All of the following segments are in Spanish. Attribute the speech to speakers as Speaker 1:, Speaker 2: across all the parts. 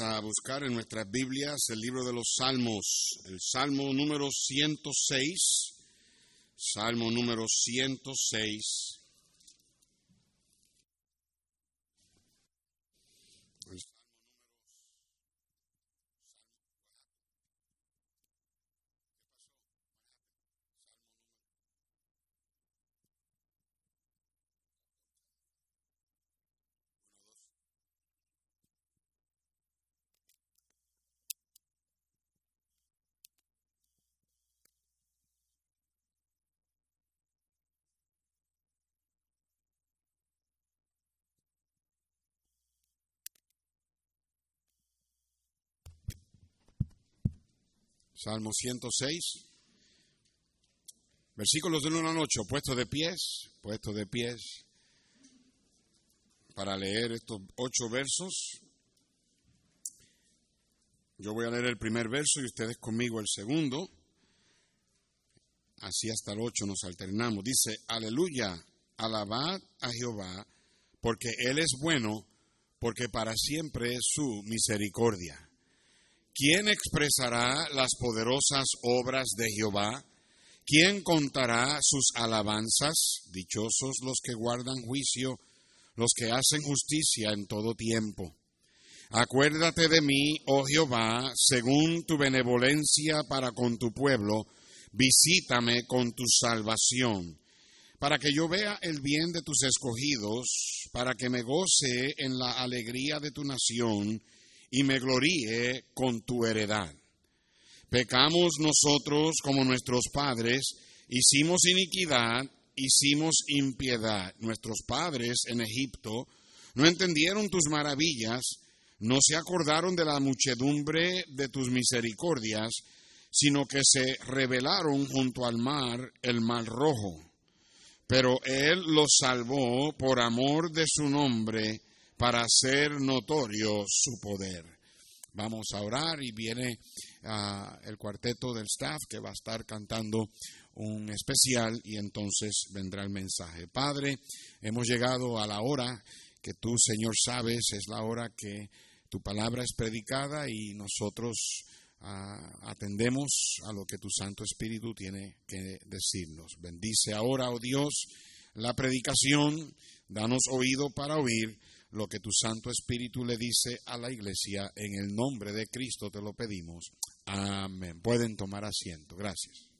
Speaker 1: a buscar en nuestras Biblias el libro de los Salmos, el Salmo número 106, Salmo número 106. Salmo 106, versículos del 1 al 8, puesto de pies, puesto de pies, para leer estos ocho versos. Yo voy a leer el primer verso y ustedes conmigo el segundo. Así hasta el 8 nos alternamos. Dice, aleluya, alabad a Jehová, porque Él es bueno, porque para siempre es su misericordia. ¿Quién expresará las poderosas obras de Jehová? ¿Quién contará sus alabanzas? Dichosos los que guardan juicio, los que hacen justicia en todo tiempo. Acuérdate de mí, oh Jehová, según tu benevolencia para con tu pueblo, visítame con tu salvación, para que yo vea el bien de tus escogidos, para que me goce en la alegría de tu nación, y me gloríe con tu heredad. Pecamos nosotros como nuestros padres, hicimos iniquidad, hicimos impiedad. Nuestros padres en Egipto no entendieron tus maravillas, no se acordaron de la muchedumbre de tus misericordias, sino que se rebelaron junto al mar, el mar rojo. Pero Él los salvó por amor de su nombre, para hacer notorio su poder. Vamos a orar y viene ah, el cuarteto del staff que va a estar cantando un especial y entonces vendrá el mensaje. Padre, hemos llegado a la hora que tú, Señor, sabes, es la hora que tu palabra es predicada y nosotros ah, atendemos a lo que tu Santo Espíritu tiene que decirnos. Bendice ahora, oh Dios, la predicación, danos oído para oír lo que tu Santo Espíritu le dice a la iglesia. En el nombre de Cristo te lo pedimos. Amén. Pueden tomar asiento. Gracias.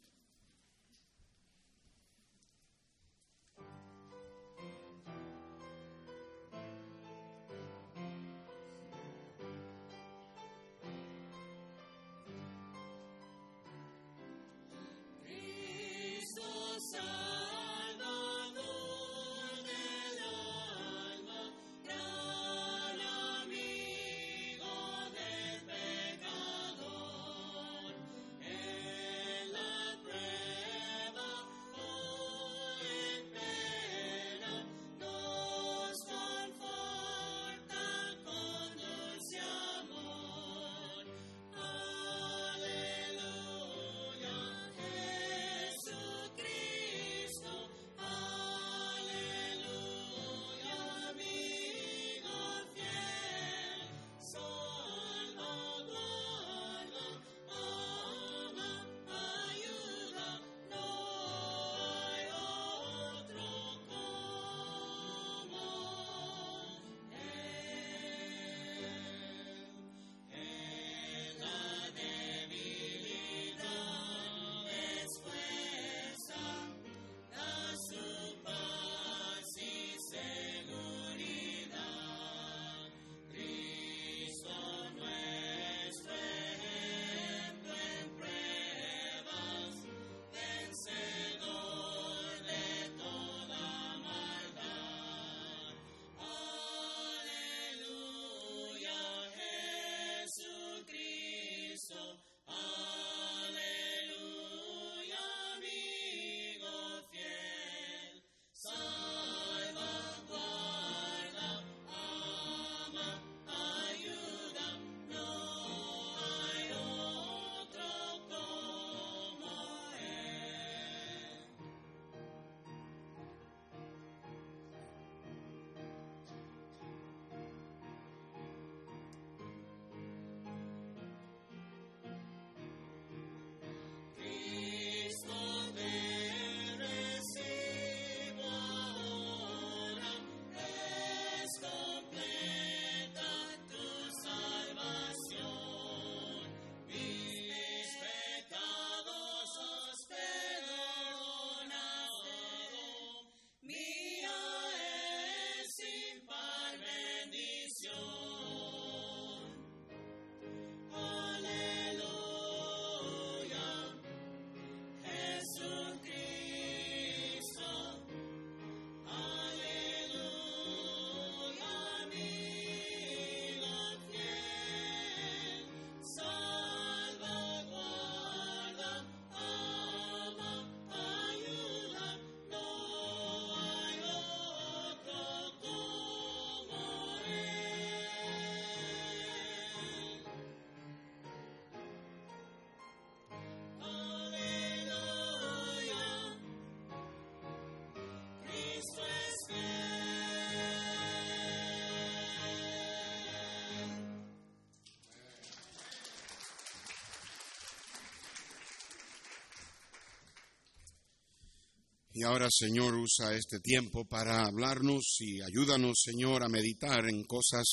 Speaker 1: Y ahora, Señor, usa este tiempo para hablarnos y ayúdanos, Señor, a meditar en cosas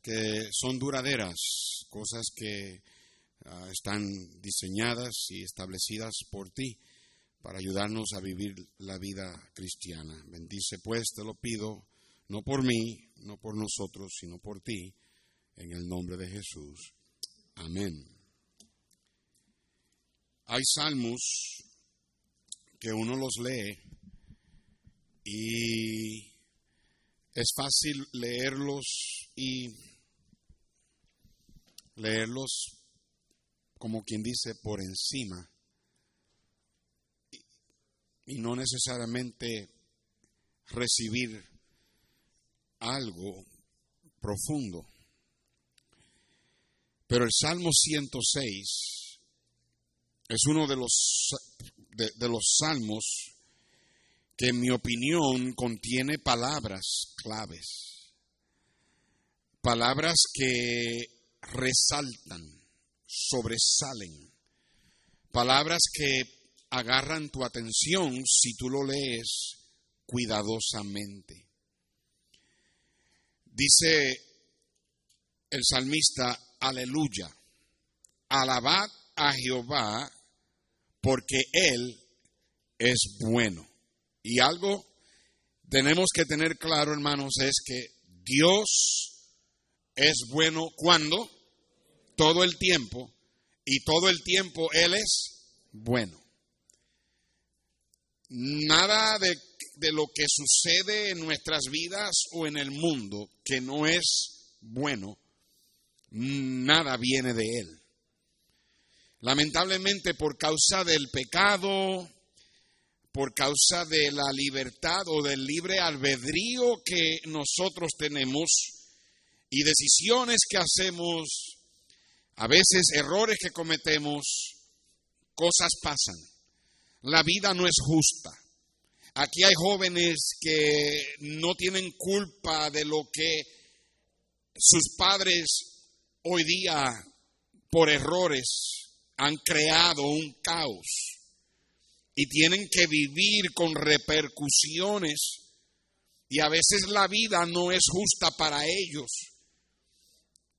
Speaker 1: que son duraderas, cosas que ah, están diseñadas y establecidas por ti para ayudarnos a vivir la vida cristiana. Bendice pues, te lo pido, no por mí, no por nosotros, sino por ti, en el nombre de Jesús. Amén. Hay salmos que uno los lee y es fácil leerlos y leerlos como quien dice por encima y no necesariamente recibir algo profundo. Pero el Salmo 106 es uno de los de, los salmos que en mi opinión contiene palabras claves, palabras que resaltan, sobresalen, palabras que agarran tu atención si tú lo lees cuidadosamente. Dice el salmista, aleluya, alabad a Jehová porque Él es bueno. Y algo tenemos que tener claro, hermanos, es que Dios es bueno cuando, todo el tiempo, y todo el tiempo Él es bueno. Nada de, de lo que sucede en nuestras vidas o en el mundo que no es bueno, nada viene de Él. Lamentablemente por causa del pecado, por causa de la libertad o del libre albedrío que nosotros tenemos y decisiones que hacemos, a veces errores que cometemos, cosas pasan. La vida no es justa. Aquí hay jóvenes que no tienen culpa de lo que sus padres hoy día, por errores, han creado un caos y tienen que vivir con repercusiones y a veces la vida no es justa para ellos,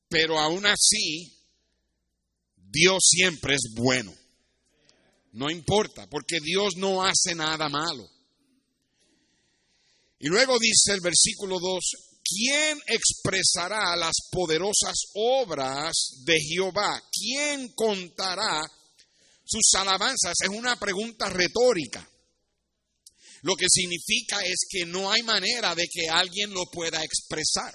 Speaker 1: pero aún así Dios siempre es bueno. No importa, porque Dios no hace nada malo. Y luego dice el versículo 2, ¿quién expresará las poderosas obras de Jehová? ¿Quién contará sus alabanzas? Es una pregunta retórica. Lo que significa es que no hay manera de que alguien lo pueda expresar.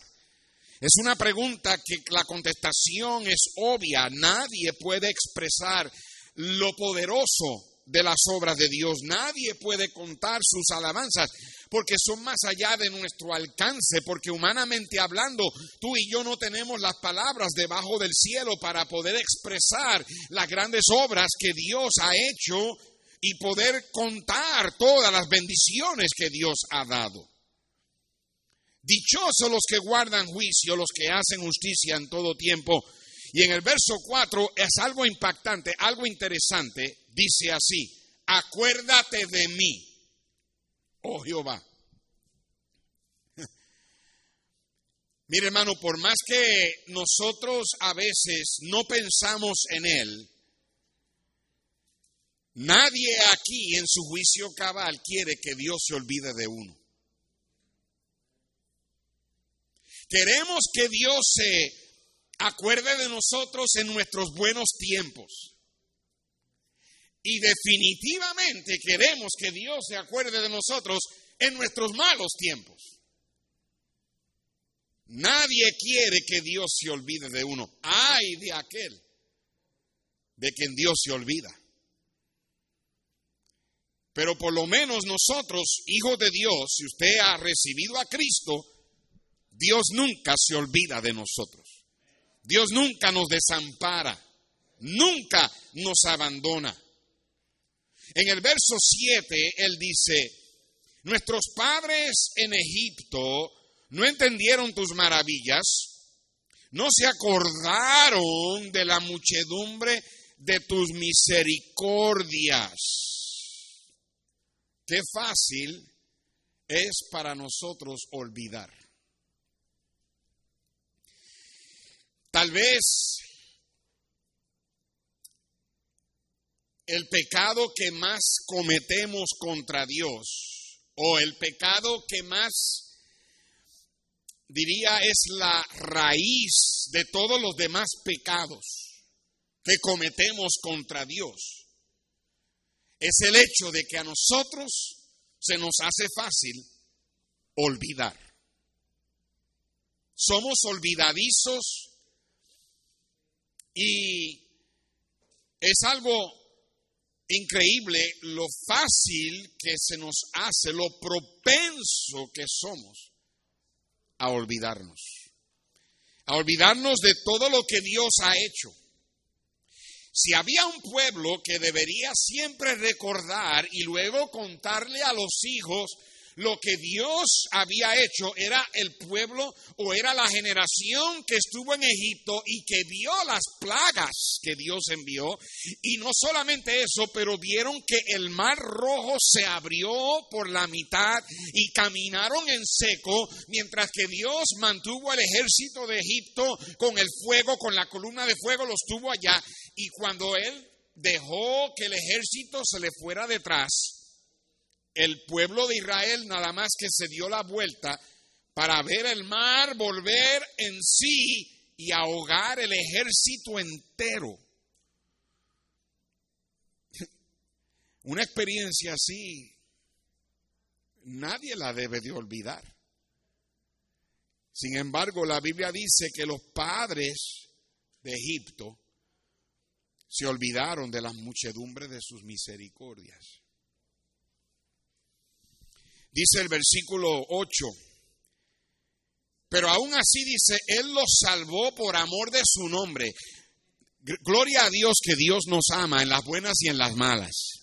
Speaker 1: Es una pregunta que la contestación es obvia. Nadie puede expresar lo poderoso de las obras de Dios. Nadie puede contar sus alabanzas porque son más allá de nuestro alcance, porque humanamente hablando, tú y yo no tenemos las palabras debajo del cielo para poder expresar las grandes obras que Dios ha hecho y poder contar todas las bendiciones que Dios ha dado. Dichosos los que guardan juicio, los que hacen justicia en todo tiempo. Y en el verso 4 es algo impactante, algo interesante. Dice así, acuérdate de mí oh Jehová. Mire hermano, por más que nosotros a veces no pensamos en Él, nadie aquí en su juicio cabal quiere que Dios se olvide de uno. Queremos que Dios se acuerde de nosotros en nuestros buenos tiempos. Y definitivamente queremos que Dios se acuerde de nosotros en nuestros malos tiempos. Nadie quiere que Dios se olvide de uno. Ay de aquel de quien Dios se olvida. Pero por lo menos nosotros, hijos de Dios, si usted ha recibido a Cristo, Dios nunca se olvida de nosotros. Dios nunca nos desampara, nunca nos abandona. En el verso 7, él dice, nuestros padres en Egipto no entendieron tus maravillas, no se acordaron de la muchedumbre de tus misericordias. qué fácil es para nosotros olvidar. Tal vez el pecado que más cometemos contra Dios o el pecado que más diría es la raíz de todos los demás pecados que cometemos contra Dios es el hecho de que a nosotros se nos hace fácil olvidar. Somos olvidadizos y es algo increíble lo fácil que se nos hace, lo propenso que somos a olvidarnos, a olvidarnos de todo lo que Dios ha hecho. Si había un pueblo que debería siempre recordar y luego contarle a los hijos lo que Dios había hecho era el pueblo o era la generación que estuvo en Egipto y que vio las plagas que Dios envió. Y no solamente eso, pero vieron que el mar rojo se abrió por la mitad y caminaron en seco, mientras que Dios mantuvo el ejército de Egipto con el fuego, con la columna de fuego, los tuvo allá. Y cuando él dejó que el ejército se le fuera detrás, el pueblo de Israel nada más que se dio la vuelta para ver el mar volver en sí y ahogar el ejército entero. Una experiencia así nadie la debe de olvidar. Sin embargo, la Biblia dice que los padres de Egipto se olvidaron de las muchedumbres de sus misericordias. Dice el versículo 8. Pero aún así dice, Él los salvó por amor de su nombre. Gloria a Dios que Dios nos ama en las buenas y en las malas.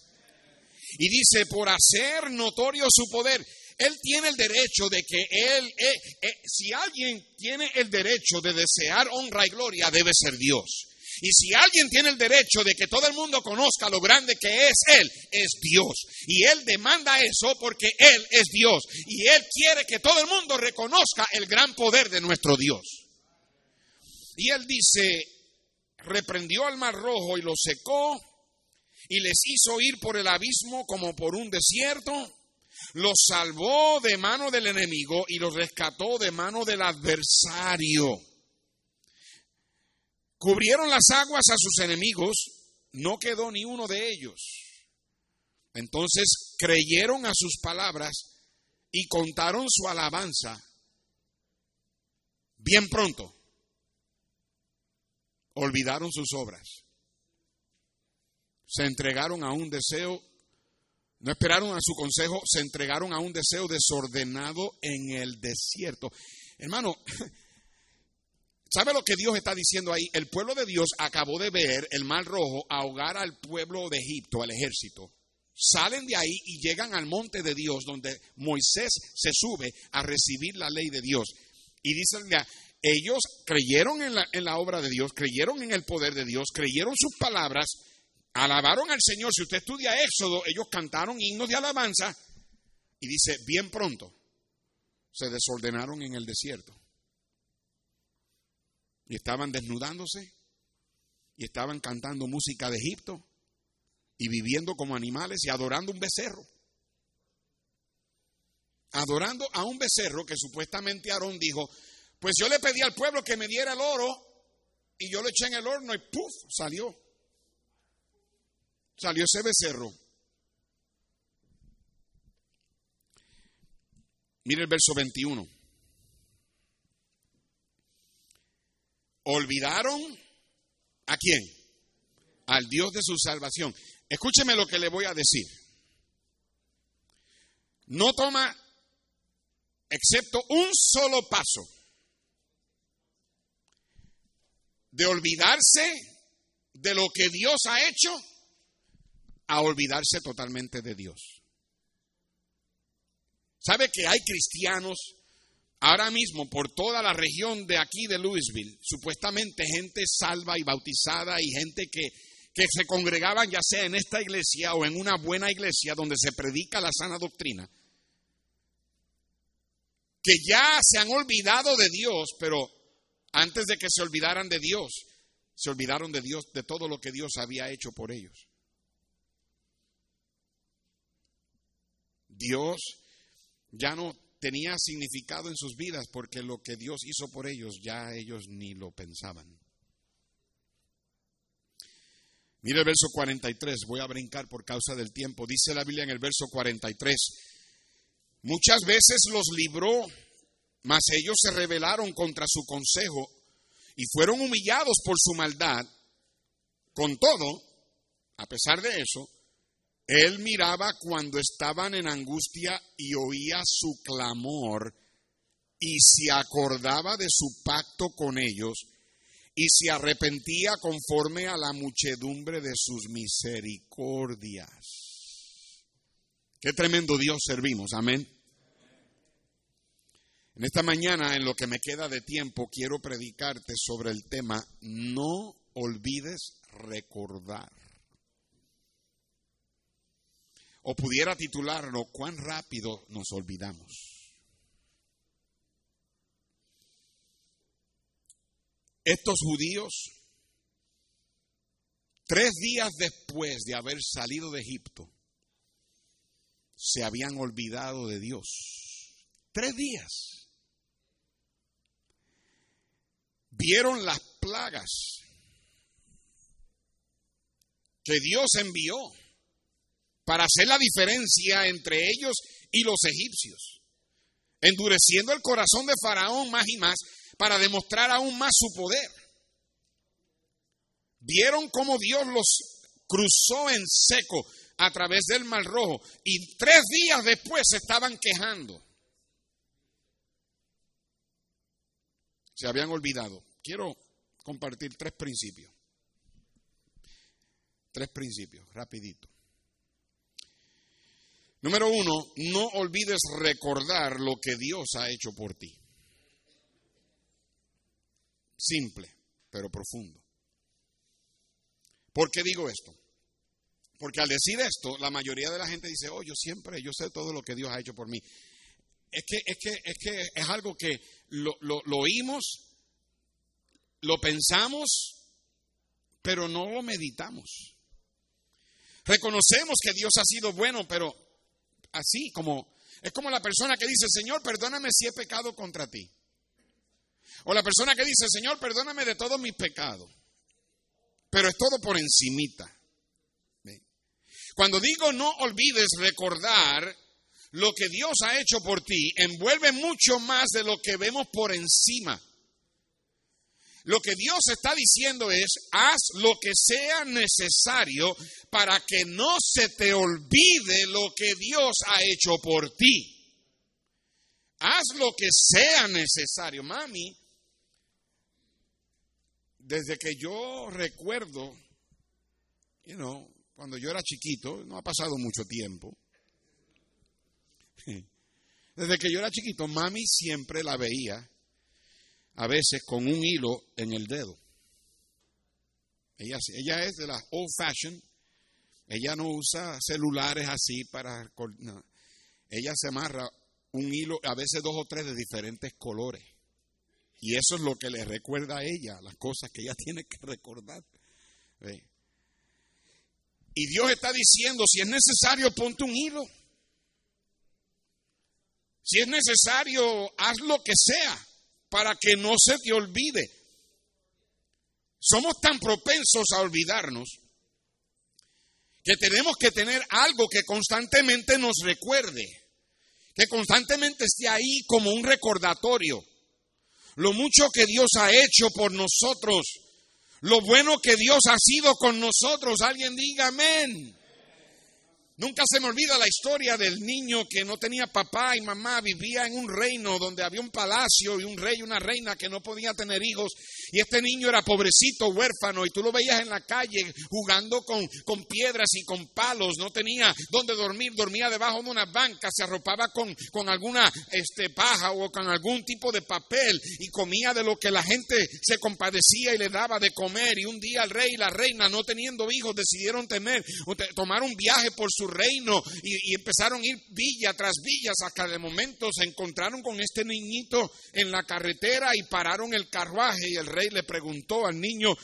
Speaker 1: Y dice, por hacer notorio su poder. Él tiene el derecho de que Él, eh, eh, si alguien tiene el derecho de desear honra y gloria, debe ser Dios. Y si alguien tiene el derecho de que todo el mundo conozca lo grande que es Él, es Dios. Y Él demanda eso porque Él es Dios. Y Él quiere que todo el mundo reconozca el gran poder de nuestro Dios. Y Él dice, reprendió al mar rojo y lo secó y les hizo ir por el abismo como por un desierto. Los salvó de mano del enemigo y los rescató de mano del adversario. Cubrieron las aguas a sus enemigos, no quedó ni uno de ellos. Entonces creyeron a sus palabras y contaron su alabanza. Bien pronto, olvidaron sus obras. Se entregaron a un deseo, no esperaron a su consejo, se entregaron a un deseo desordenado en el desierto. Hermano, ¿Sabe lo que Dios está diciendo ahí? El pueblo de Dios acabó de ver el mar rojo ahogar al pueblo de Egipto, al ejército. Salen de ahí y llegan al monte de Dios, donde Moisés se sube a recibir la ley de Dios. Y dicen, ellos creyeron en la, en la obra de Dios, creyeron en el poder de Dios, creyeron sus palabras, alabaron al Señor. Si usted estudia Éxodo, ellos cantaron himnos de alabanza. Y dice, bien pronto, se desordenaron en el desierto y estaban desnudándose y estaban cantando música de Egipto y viviendo como animales y adorando un becerro. Adorando a un becerro que supuestamente Aarón dijo, pues yo le pedí al pueblo que me diera el oro y yo lo eché en el horno y ¡puf! salió. Salió ese becerro. Mire el verso 21. Olvidaron a quién? Al Dios de su salvación. Escúcheme lo que le voy a decir. No toma excepto un solo paso de olvidarse de lo que Dios ha hecho a olvidarse totalmente de Dios. ¿Sabe que hay cristianos Ahora mismo, por toda la región de aquí de Louisville, supuestamente gente salva y bautizada y gente que, que se congregaban ya sea en esta iglesia o en una buena iglesia donde se predica la sana doctrina, que ya se han olvidado de Dios, pero antes de que se olvidaran de Dios, se olvidaron de Dios, de todo lo que Dios había hecho por ellos. Dios ya no tenía significado en sus vidas porque lo que Dios hizo por ellos ya ellos ni lo pensaban. Mire el verso 43, voy a brincar por causa del tiempo. Dice la Biblia en el verso 43, muchas veces los libró, mas ellos se rebelaron contra su consejo y fueron humillados por su maldad. Con todo, a pesar de eso, él miraba cuando estaban en angustia y oía su clamor y se acordaba de su pacto con ellos y se arrepentía conforme a la muchedumbre de sus misericordias. Qué tremendo Dios servimos, amén. En esta mañana, en lo que me queda de tiempo, quiero predicarte sobre el tema, no olvides recordar. O pudiera titularlo, ¿cuán rápido nos olvidamos? Estos judíos, tres días después de haber salido de Egipto, se habían olvidado de Dios. Tres días. Vieron las plagas que Dios envió para hacer la diferencia entre ellos y los egipcios, endureciendo el corazón de Faraón más y más para demostrar aún más su poder. Vieron cómo Dios los cruzó en seco a través del Mar Rojo y tres días después se estaban quejando. Se habían olvidado. Quiero compartir tres principios. Tres principios, rapidito. Número uno, no olvides recordar lo que Dios ha hecho por ti. Simple, pero profundo. ¿Por qué digo esto? Porque al decir esto, la mayoría de la gente dice, oh, yo siempre, yo sé todo lo que Dios ha hecho por mí. Es que es, que, es, que es algo que lo, lo, lo oímos, lo pensamos, pero no lo meditamos. Reconocemos que Dios ha sido bueno, pero así como es como la persona que dice, Señor, perdóname si he pecado contra ti. O la persona que dice, Señor, perdóname de todos mis pecados. Pero es todo por encimita. Cuando digo no olvides recordar lo que Dios ha hecho por ti, envuelve mucho más de lo que vemos por encima. Lo que Dios está diciendo es, haz lo que sea necesario para que no se te olvide lo que Dios ha hecho por ti. Haz lo que sea necesario. Mami, desde que yo recuerdo, you know, cuando yo era chiquito, no ha pasado mucho tiempo. Desde que yo era chiquito, mami siempre la veía a veces con un hilo en el dedo. Ella, ella es de la old fashion. Ella no usa celulares así para... Ella se amarra un hilo, a veces dos o tres de diferentes colores. Y eso es lo que le recuerda a ella, las cosas que ella tiene que recordar. Y Dios está diciendo, si es necesario, ponte un hilo. Si es necesario, haz lo que sea para que no se te olvide. Somos tan propensos a olvidarnos que tenemos que tener algo que constantemente nos recuerde, que constantemente esté ahí como un recordatorio. Lo mucho que Dios ha hecho por nosotros, lo bueno que Dios ha sido con nosotros. Alguien diga amén. Nunca se me olvida la historia del niño que no tenía papá y mamá, vivía en un reino donde había un palacio y un rey y una reina que no podía tener hijos. Y este niño era pobrecito, huérfano, y tú lo veías en la calle jugando con, con piedras y con palos, no tenía dónde dormir, dormía debajo de una banca, se arropaba con, con alguna este, paja o con algún tipo de papel y comía de lo que la gente se compadecía y le daba de comer. Y un día el rey y la reina, no teniendo hijos, decidieron temer, tomar un viaje por su reino y, empezaron a ir villa tras villas hasta de momento se encontraron con este niñito en la carretera y pararon el carruaje y el rey le preguntó al niño,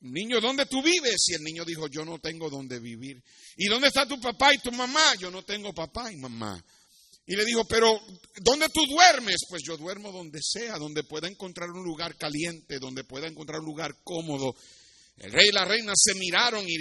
Speaker 1: niño, ¿dónde tú vives? Y el niño dijo, yo no tengo dónde vivir. ¿Y dónde está tu papá y tu mamá? Yo no tengo papá y mamá. Y le dijo, pero ¿dónde tú duermes? Pues yo duermo donde sea, donde pueda encontrar un lugar caliente, donde pueda encontrar un lugar cómodo. El rey y la reina se miraron y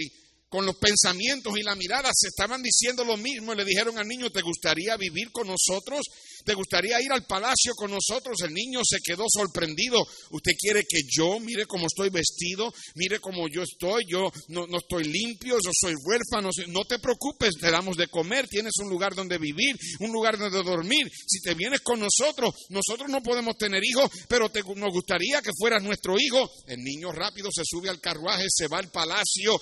Speaker 1: con los pensamientos y la mirada se estaban diciendo lo mismo y le dijeron al niño, ¿te gustaría vivir con nosotros? ¿Te gustaría ir al palacio con nosotros? El niño se quedó sorprendido. ¿Usted quiere que yo mire cómo estoy vestido? Mire cómo yo estoy. Yo no, estoy limpio, yo soy huérfano. No te preocupes, te damos de comer, tienes un lugar donde vivir, un lugar donde dormir. Si te vienes con nosotros, nosotros no podemos tener hijos, pero te, nos gustaría que fueras nuestro hijo. El niño rápido se sube al carruaje, se va al palacio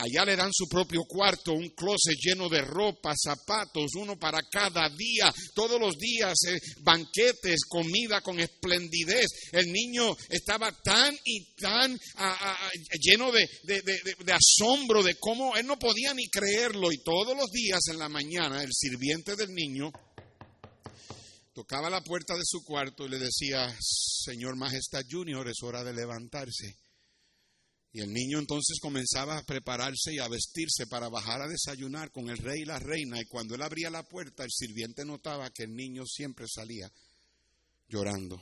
Speaker 1: Allá le dan su propio cuarto, un closet lleno de ropa, zapatos, uno para cada día, todos los días, eh, banquetes, comida con esplendidez. El niño estaba tan y tan lleno de, de asombro de cómo él no podía ni creerlo. Y todos los días en la mañana el sirviente del niño tocaba la puerta de su cuarto y le decía, Señor Majestad Junior, es hora de levantarse. Y el niño entonces comenzaba a prepararse y a vestirse para bajar a desayunar con el rey y la reina. Y cuando él abría la puerta, el sirviente notaba que el niño siempre salía llorando.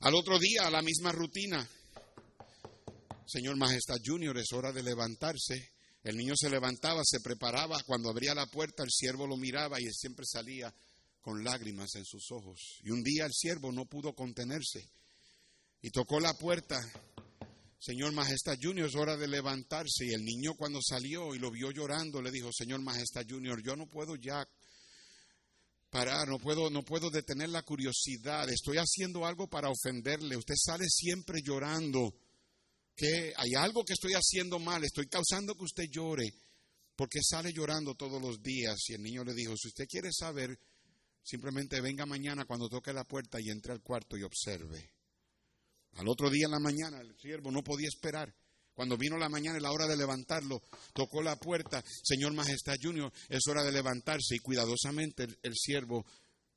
Speaker 1: Al otro día, a la misma rutina. Señor Majestad Junior, es hora de levantarse. El niño se levantaba, se preparaba. Cuando abría la puerta, el siervo lo miraba y él siempre salía con lágrimas en sus ojos. Y un día el siervo no pudo contenerse y tocó la puerta Señor Majestad Junior, es hora de levantarse. Y el niño cuando salió y lo vio llorando, le dijo, Señor Majestad Junior, yo no puedo ya parar, no puedo, no puedo detener la curiosidad. Estoy haciendo algo para ofenderle. Usted sale siempre llorando. Que hay algo que estoy haciendo mal, estoy causando que usted llore. Porque sale llorando todos los días. Y el niño le dijo, si usted quiere saber, simplemente venga mañana cuando toque la puerta y entre al cuarto y observe. Al otro día en la mañana el siervo no podía esperar. Cuando vino la mañana y la hora de levantarlo, tocó la puerta. Señor Majestad Junior, es hora de levantarse. Y cuidadosamente el, el siervo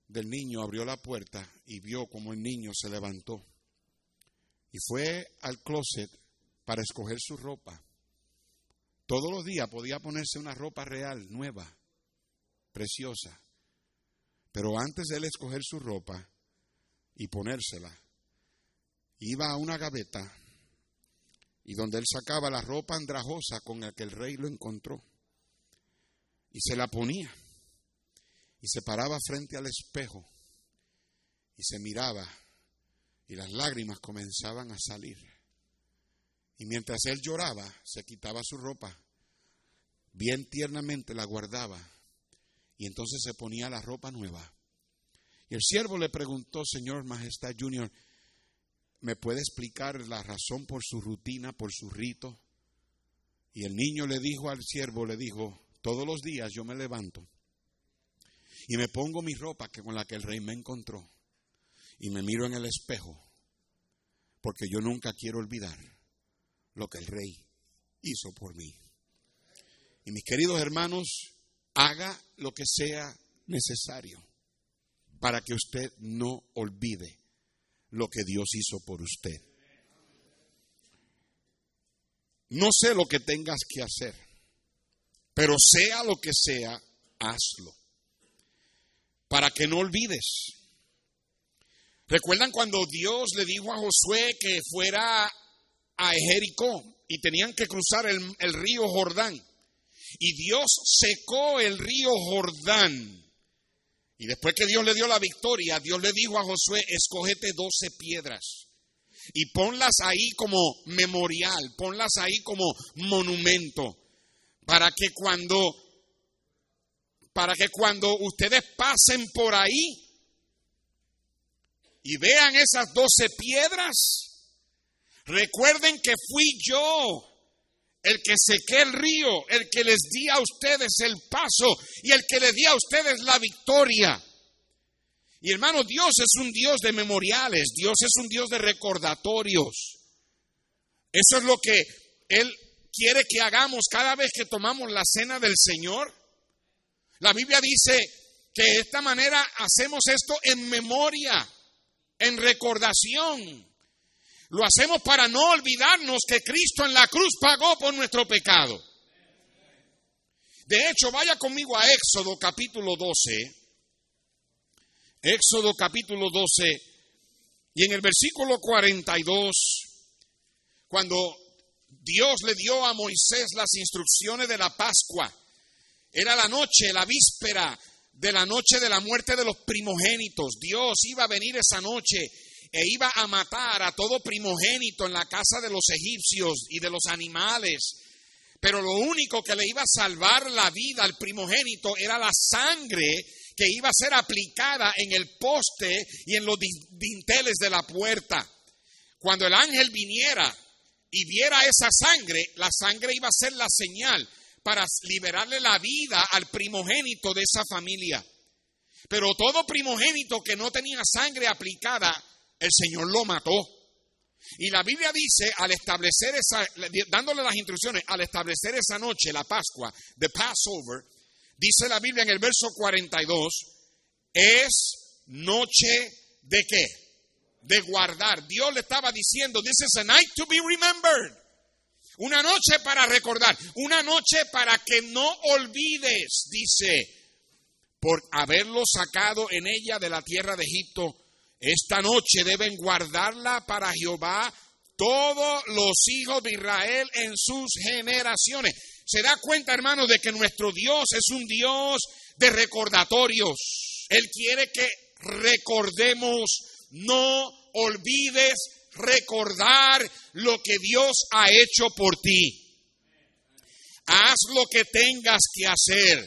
Speaker 1: del niño abrió la puerta y vio como el niño se levantó. Y fue al closet para escoger su ropa. Todos los días podía ponerse una ropa real, nueva, preciosa. Pero antes de él escoger su ropa y ponérsela, iba a una gaveta y donde él sacaba la ropa andrajosa con la que el rey lo encontró y se la ponía y se paraba frente al espejo y se miraba y las lágrimas comenzaban a salir. Y mientras él lloraba, se quitaba su ropa, bien tiernamente la guardaba y entonces se ponía la ropa nueva. Y el siervo le preguntó, Señor Majestad Junior, ¿me puede explicar la razón por su rutina, por su rito? Y el niño le dijo al siervo, le dijo, todos los días yo me levanto y me pongo mi ropa que con la que el rey me encontró y me miro en el espejo porque yo nunca quiero olvidar lo que el rey hizo por mí. Y mis queridos hermanos, haga lo que sea necesario para que usted no olvide lo que Dios hizo por usted. No sé lo que tengas que hacer, pero sea lo que sea, hazlo. Para que no olvides. ¿Recuerdan cuando Dios le dijo a Josué que fuera a Jericó y tenían que cruzar el, el río Jordán? Y Dios secó el río Jordán y después que Dios le dio la victoria, Dios le dijo a Josué, escógete doce piedras y ponlas ahí como memorial, ponlas ahí como monumento, para que cuando para que cuando ustedes pasen por ahí y vean esas doce piedras, recuerden que fui yo el que sequé el río, el que les di a ustedes el paso y el que les di a ustedes la victoria. Y hermano, Dios es un Dios de memoriales, Dios es un Dios de recordatorios. Eso es lo que Él quiere que hagamos cada vez que tomamos la cena del Señor. La Biblia dice que de esta manera hacemos esto en memoria, en recordación. Lo hacemos para no olvidarnos que Cristo en la cruz pagó por nuestro pecado. De hecho, vaya conmigo a Éxodo capítulo 12. Éxodo capítulo 12. Y en el versículo 42, cuando Dios le dio a Moisés las instrucciones de la Pascua, era la noche, la víspera de la noche de la muerte de los primogénitos. Dios iba a venir esa noche e iba a matar a todo primogénito en la casa de los egipcios y de los animales. Pero lo único que le iba a salvar la vida al primogénito era la sangre que iba a ser aplicada en el poste y en los dinteles de la puerta. Cuando el ángel viniera y viera esa sangre, la sangre iba a ser la señal para liberarle la vida al primogénito de esa familia. Pero todo primogénito que no tenía sangre aplicada el Señor lo mató. Y la Biblia dice, al establecer esa, dándole las instrucciones, al establecer esa noche, la Pascua, the Passover, dice la Biblia en el verso 42, es noche de qué? De guardar. Dios le estaba diciendo, this is a night to be remembered. Una noche para recordar, una noche para que no olvides, dice, por haberlo sacado en ella de la tierra de Egipto esta noche deben guardarla para Jehová todos los hijos de Israel en sus generaciones. Se da cuenta, hermano, de que nuestro Dios es un Dios de recordatorios. Él quiere que recordemos, no olvides recordar lo que Dios ha hecho por ti. Haz lo que tengas que hacer.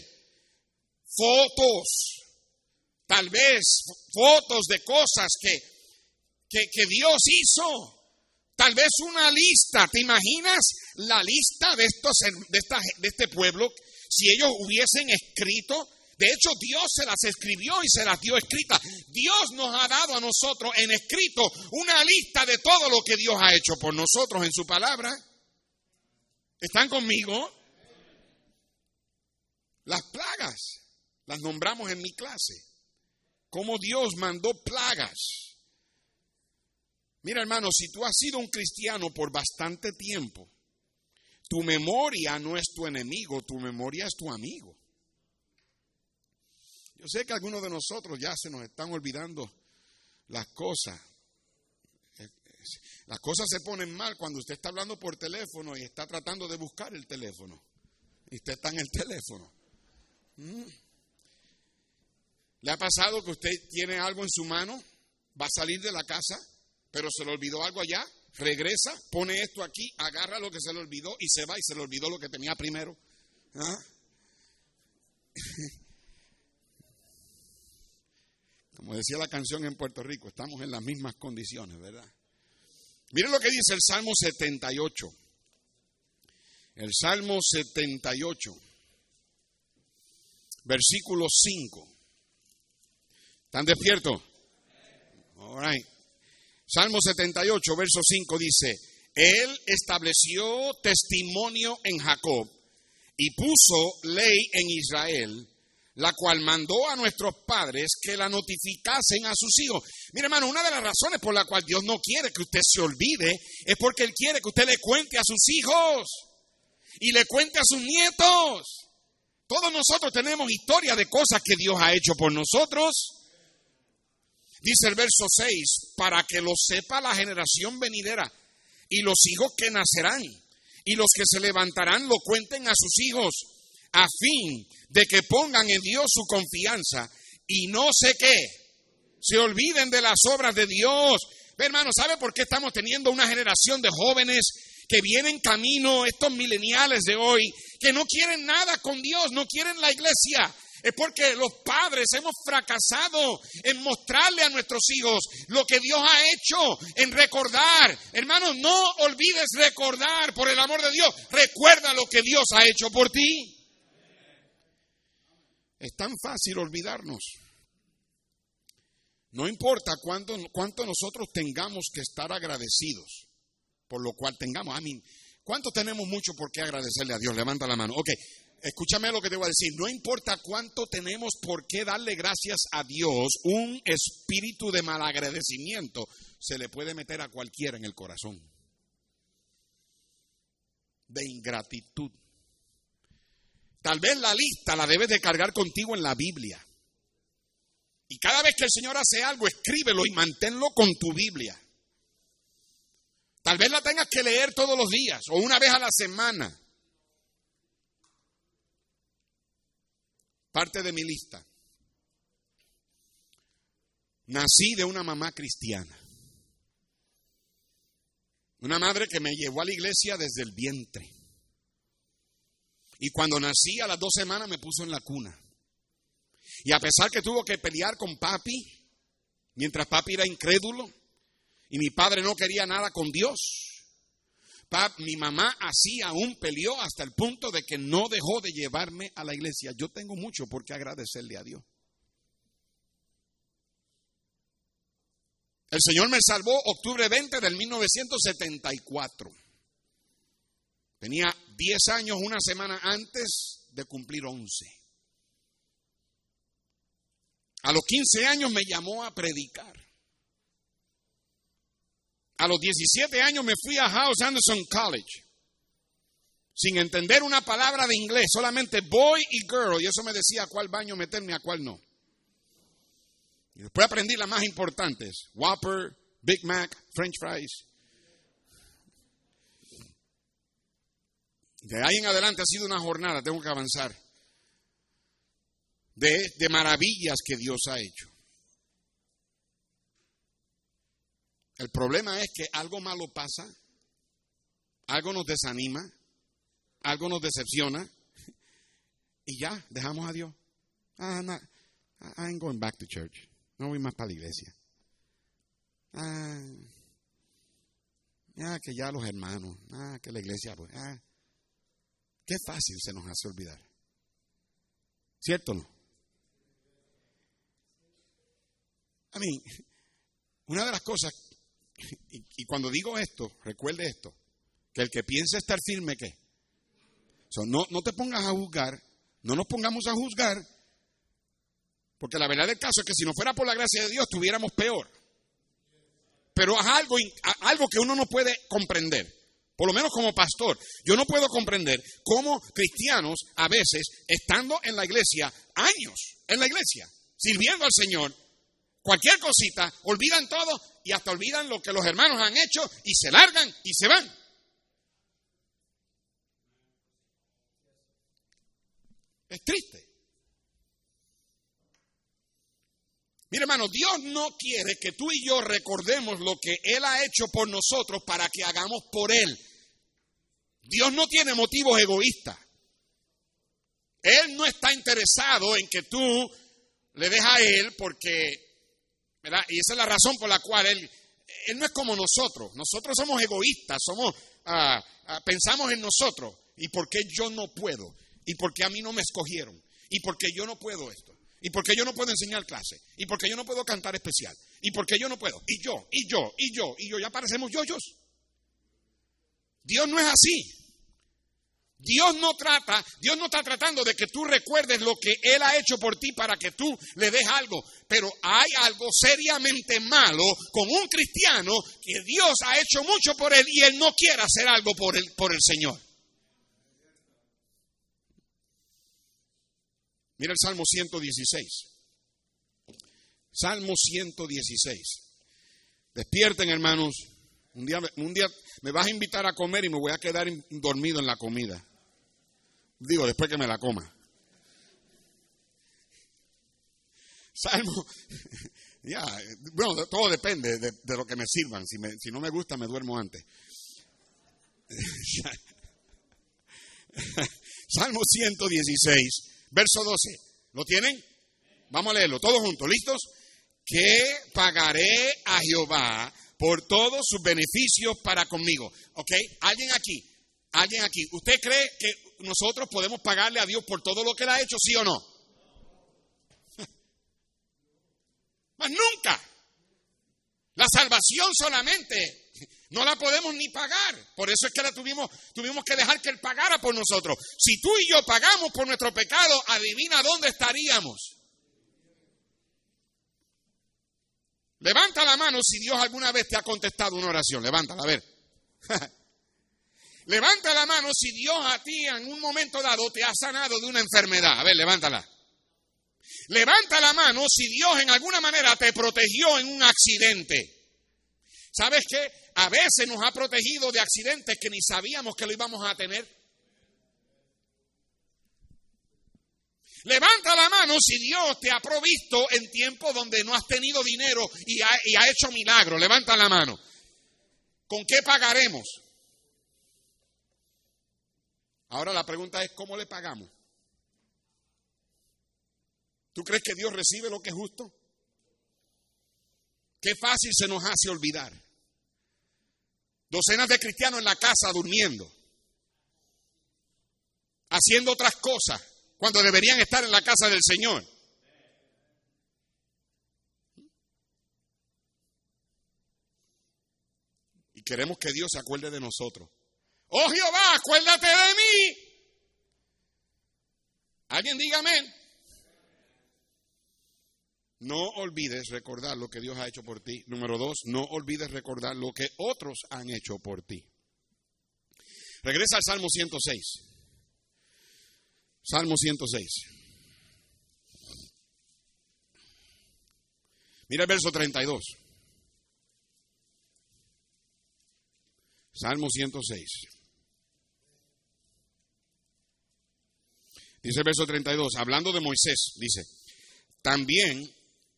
Speaker 1: Fotos, tal vez fotos de cosas que, que, Dios hizo. Tal vez una lista, ¿te imaginas la lista de, estos, de, este pueblo? Si ellos hubiesen escrito, de hecho Dios se las escribió y se las dio escrita. Dios nos ha dado a nosotros en escrito una lista de todo lo que Dios ha hecho por nosotros en su palabra. ¿Están conmigo? Las plagas las nombramos en mi clase cómo Dios mandó plagas. Mira hermano, si tú has sido un cristiano por bastante tiempo, tu memoria no es tu enemigo, tu memoria es tu amigo. Yo sé que algunos de nosotros ya se nos están olvidando las cosas. Las cosas se ponen mal cuando usted está hablando por teléfono y está tratando de buscar el teléfono. Y usted está en el teléfono. Mm. ¿Le ha pasado que usted tiene algo en su mano, va a salir de la casa, pero se le olvidó algo allá? Regresa, pone esto aquí, agarra lo que se le olvidó y se va y se le olvidó lo que tenía primero. ¿Ah? Como decía la canción en Puerto Rico, estamos en las mismas condiciones, ¿verdad? Miren lo que dice el Salmo 78. El Salmo 78, versículo 5. ¿Están despiertos? Salmo 78, verso 5 dice, Él estableció testimonio en Jacob y puso ley en Israel, la cual mandó a nuestros padres que la notificasen a sus hijos. Mire, hermano, una de las razones por la cual Dios no quiere que usted se olvide es porque Él quiere que usted le cuente a sus hijos y le cuente a sus nietos. Todos nosotros tenemos historia de cosas que Dios ha hecho por nosotros. Dice el verso 6, para que lo sepa la generación venidera y los hijos que nacerán y los que se levantarán lo cuenten a sus hijos, a fin de que pongan en Dios su confianza y no sé qué, se olviden de las obras de Dios. hermano, ¿sabe por qué estamos teniendo una generación de jóvenes que vienen camino, estos mileniales de hoy, que no quieren nada con Dios, no quieren la iglesia? Es porque los padres hemos fracasado en mostrarle a nuestros hijos lo que Dios ha hecho, en recordar. Hermanos, no olvides recordar por el amor de Dios. Recuerda lo que Dios ha hecho por ti. Es tan fácil olvidarnos. No importa cuánto, nosotros tengamos que estar agradecidos por lo cual tengamos. Mí, ¿cuántos tenemos mucho por qué agradecerle a Dios? Levanta la mano. Ok, escúchame lo que te voy a decir, no importa cuánto tenemos por qué darle gracias a Dios, un espíritu de malagradecimiento se le puede meter a cualquiera en el corazón. De ingratitud. Tal vez la lista la debes de cargar contigo en la Biblia. Y cada vez que el Señor hace algo, escríbelo y manténlo con tu Biblia. Tal vez la tengas que leer todos los días o una vez a la semana. Parte de mi lista. Nací de una mamá cristiana. Una madre que me llevó a la iglesia desde el vientre. Y cuando nací a las dos semanas me puso en la cuna. Y a pesar que tuvo que pelear con papi, mientras papi era incrédulo, y mi padre no quería nada con Dios, mi mamá así aún peleó hasta el punto de que no dejó de llevarme a la iglesia. Yo tengo mucho por qué agradecerle a Dios. El Señor me salvó octubre 20 del 1974. Tenía 10 años una semana antes de cumplir 11. A los 15 años me llamó a predicar. A los 17 años me fui a House Anderson College, sin entender una palabra de inglés, solamente boy y girl, y eso me decía a cuál baño meterme, a cuál no. Y después aprendí las más importantes, Whopper, Big Mac, French fries. De ahí en adelante ha sido una jornada, tengo que avanzar, de, de maravillas que Dios ha hecho. El problema es que algo malo pasa, algo nos desanima, algo nos decepciona y ya dejamos a Dios. Ah, no, I'm going back to church. No voy más para la iglesia. Ah, ya que ya los hermanos, ah, que la iglesia, pues, ah, qué fácil se nos hace olvidar. ¿Cierto o no? A mí, una de las cosas y, cuando digo esto, recuerde esto, que el que piense estar firme, ¿qué? no, no te pongas a juzgar, no nos pongamos a juzgar, porque la verdad del caso es que si no fuera por la gracia de Dios, estuviéramos peor. Pero es algo, algo que uno no puede comprender, por lo menos como pastor. Yo no puedo comprender cómo cristianos a veces, estando en la iglesia, años en la iglesia, sirviendo al Señor, cualquier cosita, olvidan todo y hasta olvidan lo que los hermanos han hecho y se largan y se van. Es triste. Mira, hermano, Dios no quiere que tú y yo recordemos lo que Él ha hecho por nosotros para que hagamos por Él. Dios no tiene motivos egoístas. Él no está interesado en que tú le des a Él porque y esa es la razón por la cual él, él no es como nosotros. Nosotros somos egoístas, somos, ah, ah, pensamos en nosotros. ¿Y por qué yo no puedo? ¿Y por qué a mí no me escogieron? ¿Y por qué yo no puedo esto? ¿Y por qué yo no puedo enseñar clase? ¿Y por qué yo no puedo cantar especial? ¿Y por qué yo no puedo? Y yo, y yo, y yo, y yo, ya parecemos yoyos. Dios no es así. Dios no trata, Dios no está tratando de que tú recuerdes lo que Él ha hecho por ti para que tú le des algo. Pero hay algo seriamente malo con un cristiano que Dios ha hecho mucho por él y él no quiere hacer algo por el, por el Señor. Mira el Salmo 116. Salmo 116. Despierten, hermanos. Un día, un día me vas a invitar a comer y me voy a quedar dormido en la comida. Digo, después que me la coma. Salmo, ya, bueno, todo depende de, lo que me sirvan. Si, si no me gusta, me duermo antes. Salmo 116, verso 12. ¿Lo tienen? Vamos a leerlo, todos juntos, ¿listos? Que pagaré a Jehová por todos sus beneficios para conmigo. ¿Ok? ¿Alguien aquí? ¿Alguien aquí? ¿Usted cree que nosotros podemos pagarle a Dios por todo lo que Él ha hecho, sí o no? Más nunca. La salvación solamente no la podemos ni pagar. Por eso es que la tuvimos, tuvimos que dejar que Él pagara por nosotros. Si tú y yo pagamos por nuestro pecado, adivina dónde estaríamos. Levanta la mano si Dios alguna vez te ha contestado una oración. Levántala, a ver. Levanta la mano si Dios a ti en un momento dado te ha sanado de una enfermedad. A ver, levántala. Levanta la mano si Dios en alguna manera te protegió en un accidente. ¿Sabes qué? A veces nos ha protegido de accidentes que ni sabíamos que lo íbamos a tener. Levanta la mano si Dios te ha provisto en tiempos donde no has tenido dinero y ha, y ha hecho milagros. Levanta la mano. ¿Con qué pagaremos? Ahora la pregunta es, ¿cómo le pagamos? ¿Tú crees que Dios recibe lo que es justo? Qué fácil se nos hace olvidar. Docenas de cristianos en la casa durmiendo, haciendo otras cosas, cuando deberían estar en la casa del Señor. Y queremos que Dios se acuerde de nosotros. Oh Jehová, acuérdate de mí. ¿Alguien dígame? No olvides recordar lo que Dios ha hecho por ti. Número dos, no olvides recordar lo que otros han hecho por ti. Regresa al Salmo 106. Salmo 106. Mira el verso 32. Salmo 106. Dice el verso 32, hablando de Moisés, dice, también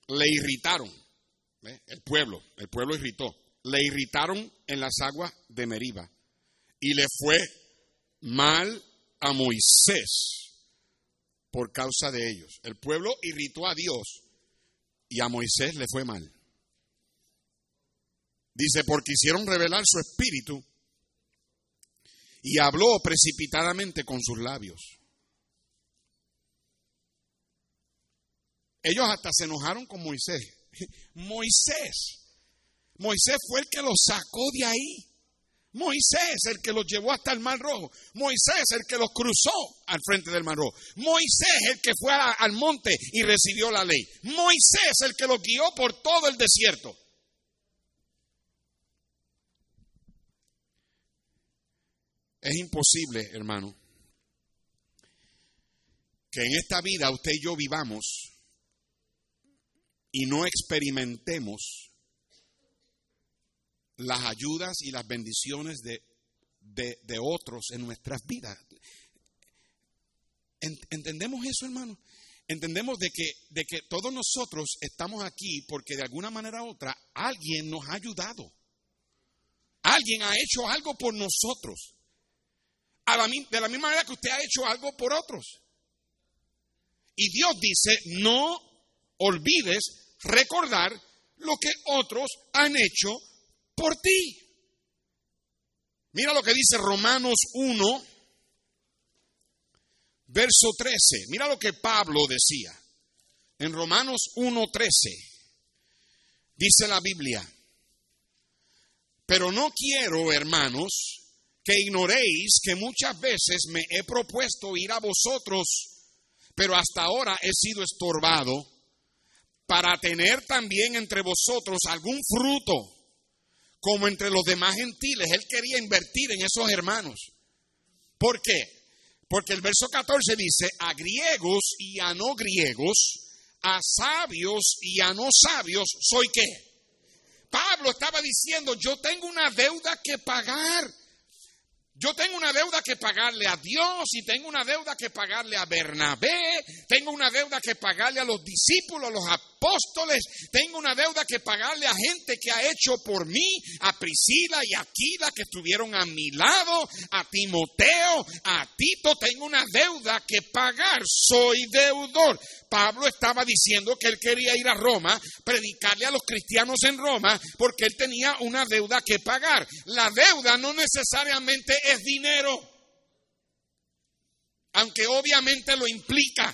Speaker 1: le irritaron, el pueblo, el pueblo irritó, le irritaron en las aguas de Meriba y le fue mal a Moisés por causa de ellos. El pueblo irritó a Dios y a Moisés le fue mal. Dice, porque hicieron revelar su espíritu y habló precipitadamente con sus labios. Ellos hasta se enojaron con Moisés. Moisés. Moisés fue el que los sacó de ahí. Moisés, el que los llevó hasta el Mar Rojo. Moisés, el que los cruzó al frente del Mar Rojo. Moisés, el que fue al monte y recibió la ley. Moisés, el que los guió por todo el desierto. Es imposible, hermano, que en esta vida usted y yo vivamos y no experimentemos las ayudas y las bendiciones de, de, otros en nuestras vidas. ¿Entendemos eso, hermano? Entendemos de que, de que todos nosotros estamos aquí porque de alguna manera u otra alguien nos ha ayudado. Alguien ha hecho algo por nosotros. de la misma manera que usted ha hecho algo por otros. Y Dios dice, no olvides recordar lo que otros han hecho por ti. Mira lo que dice Romanos 1, verso 13. Mira lo que Pablo decía. En Romanos 1, 13 dice la Biblia, pero no quiero, hermanos, que ignoréis que muchas veces me he propuesto ir a vosotros, pero hasta ahora he sido estorbado para tener también entre vosotros algún fruto, como entre los demás gentiles. Él quería invertir en esos hermanos. ¿Por qué? Porque el verso 14 dice, a griegos y a no griegos, a sabios y a no sabios, ¿soy qué? Pablo estaba diciendo, yo tengo una deuda que pagar. Yo tengo una deuda que pagarle a Dios y tengo una deuda que pagarle a Bernabé, tengo una deuda que pagarle a los discípulos, a los apóstoles apóstoles, tengo una deuda que pagarle a gente que ha hecho por mí, a Priscila y Aquila que estuvieron a mi lado, a Timoteo, a Tito, tengo una deuda que pagar, soy deudor. Pablo estaba diciendo que él quería ir a Roma, predicarle a los cristianos en Roma, porque él tenía una deuda que pagar. La deuda no necesariamente es dinero aunque obviamente lo implica.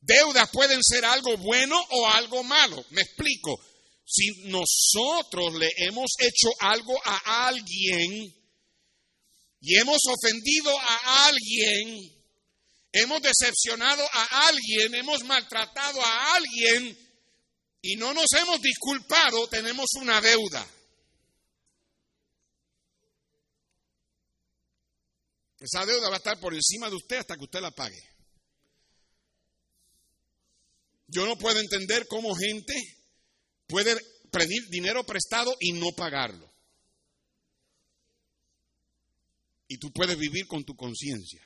Speaker 1: Deudas pueden ser algo bueno o algo malo. Me explico. Si nosotros le hemos hecho algo a alguien y hemos ofendido a alguien, hemos decepcionado a alguien, hemos maltratado a alguien y no nos hemos disculpado, tenemos una deuda. Esa deuda va a estar por encima de usted hasta que usted la pague. Yo no puedo entender cómo gente puede pedir dinero prestado y no pagarlo. Y tú puedes vivir con tu conciencia.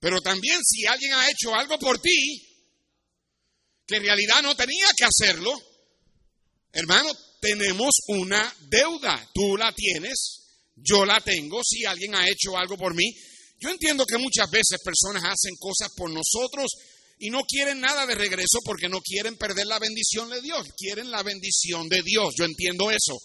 Speaker 1: Pero también si alguien ha hecho algo por ti, que en realidad no tenía que hacerlo, hermano, tenemos una deuda. Tú la tienes, yo la tengo. Si alguien ha hecho algo por mí, yo entiendo que muchas veces personas hacen cosas por nosotros y no quieren nada de regreso porque no quieren perder la bendición de Dios, quieren la bendición de Dios. Yo entiendo eso.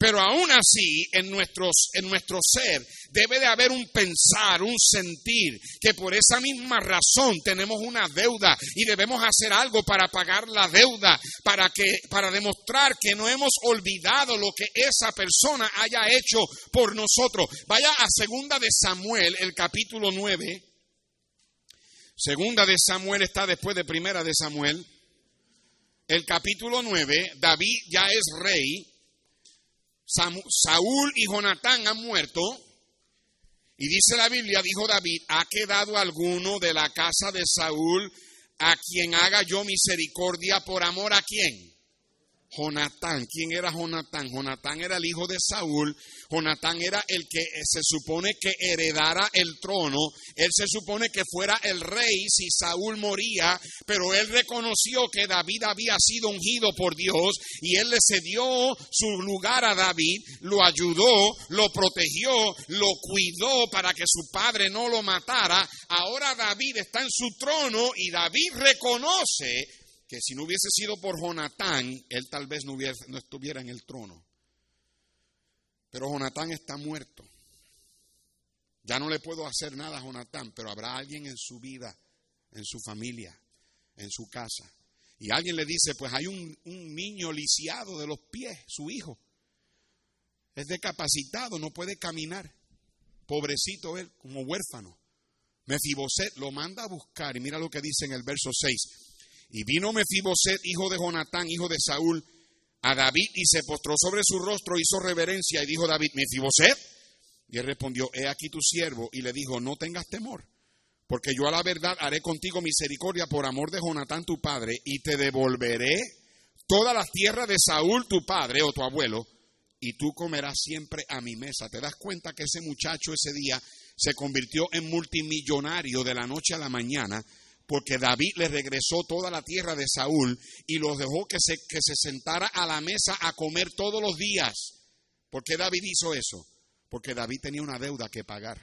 Speaker 1: Pero aún así, en, nuestros, en nuestro ser debe de haber un pensar, un sentir, que por esa misma razón tenemos una deuda y debemos hacer algo para pagar la deuda, para, que, para demostrar que no hemos olvidado lo que esa persona haya hecho por nosotros. Vaya a segunda de Samuel, el capítulo 9. Segunda de Samuel está después de primera de Samuel. El capítulo 9, David ya es rey Saúl y Jonatán han muerto. Y dice la Biblia, dijo David, ¿ha quedado alguno de la casa de Saúl a quien haga yo misericordia por amor a quién? Jonatán. ¿Quién era Jonatán? Jonatán era el hijo de Saúl. Jonatán era el que se supone que heredara el trono. Él se supone que fuera el rey si Saúl moría, pero él reconoció que David había sido ungido por Dios y él le cedió su lugar a David, lo ayudó, lo protegió, lo cuidó para que su padre no lo matara. Ahora David está en su trono y David reconoce que si no hubiese sido por Jonatán, él tal vez no, estuviera en el trono. Pero Jonatán está muerto. Ya no le puedo hacer nada a Jonatán, pero habrá alguien en su vida, en su familia, en su casa. Y alguien le dice, pues hay un, un niño lisiado de los pies, su hijo. Es decapacitado, no puede caminar. Pobrecito él, como huérfano. Mefiboset lo manda a buscar y mira lo que dice en el verso 6. Y vino Mefiboset, hijo de Jonatán, hijo de Saúl, a David y se postró sobre su rostro, hizo reverencia y dijo David, Mefiboset. Y él respondió, he aquí tu siervo. Y le dijo, no tengas temor, porque yo a la verdad haré contigo misericordia por amor de Jonatán tu padre y te devolveré todas las tierras de Saúl tu padre o tu abuelo y tú comerás siempre a mi mesa. ¿Te das cuenta que ese muchacho ese día se convirtió en multimillonario de la noche a la mañana porque David le regresó toda la tierra de Saúl y los dejó que se, que se sentara a la mesa a comer todos los días. ¿Por qué David hizo eso? Porque David tenía una deuda que pagar.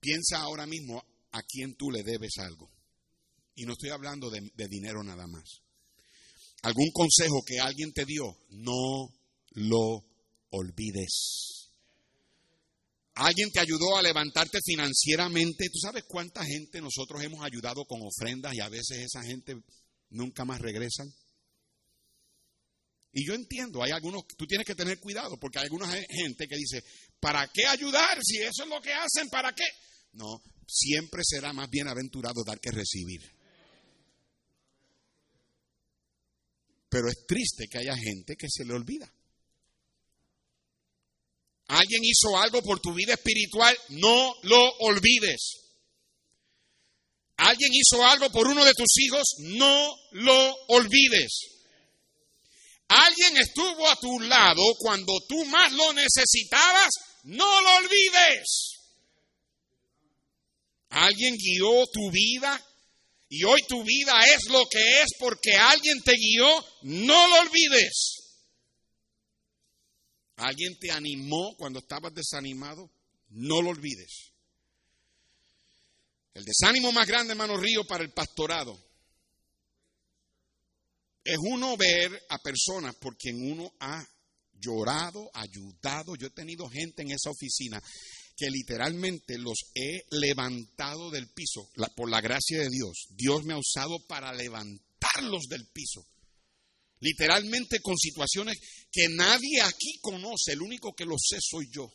Speaker 1: Piensa ahora mismo a quién tú le debes algo. Y no estoy hablando de, de dinero nada más. Algún consejo que alguien te dio, no lo olvides. Alguien te ayudó a levantarte financieramente. ¿Tú sabes cuánta gente nosotros hemos ayudado con ofrendas y a veces esa gente nunca más regresan? Y yo entiendo, hay algunos, tú tienes que tener cuidado porque hay alguna gente que dice, ¿para qué ayudar si eso es lo que hacen? ¿Para qué? No, siempre será más bienaventurado dar que recibir. Pero es triste que haya gente que se le olvida. Alguien hizo algo por tu vida espiritual, no lo olvides. Alguien hizo algo por uno de tus hijos, no lo olvides. Alguien estuvo a tu lado cuando tú más lo necesitabas, no lo olvides. Alguien guió tu vida y hoy tu vida es lo que es porque alguien te guió. No lo olvides. Alguien te animó cuando estabas desanimado. No lo olvides. El desánimo más grande, hermano Río, para el pastorado es uno ver a personas por quien uno ha llorado, ayudado. Yo he tenido gente en esa oficina que literalmente los he levantado del piso por la gracia de Dios. Dios me ha usado para levantarlos del piso. Literalmente con situaciones que nadie aquí conoce, el único que lo sé soy yo.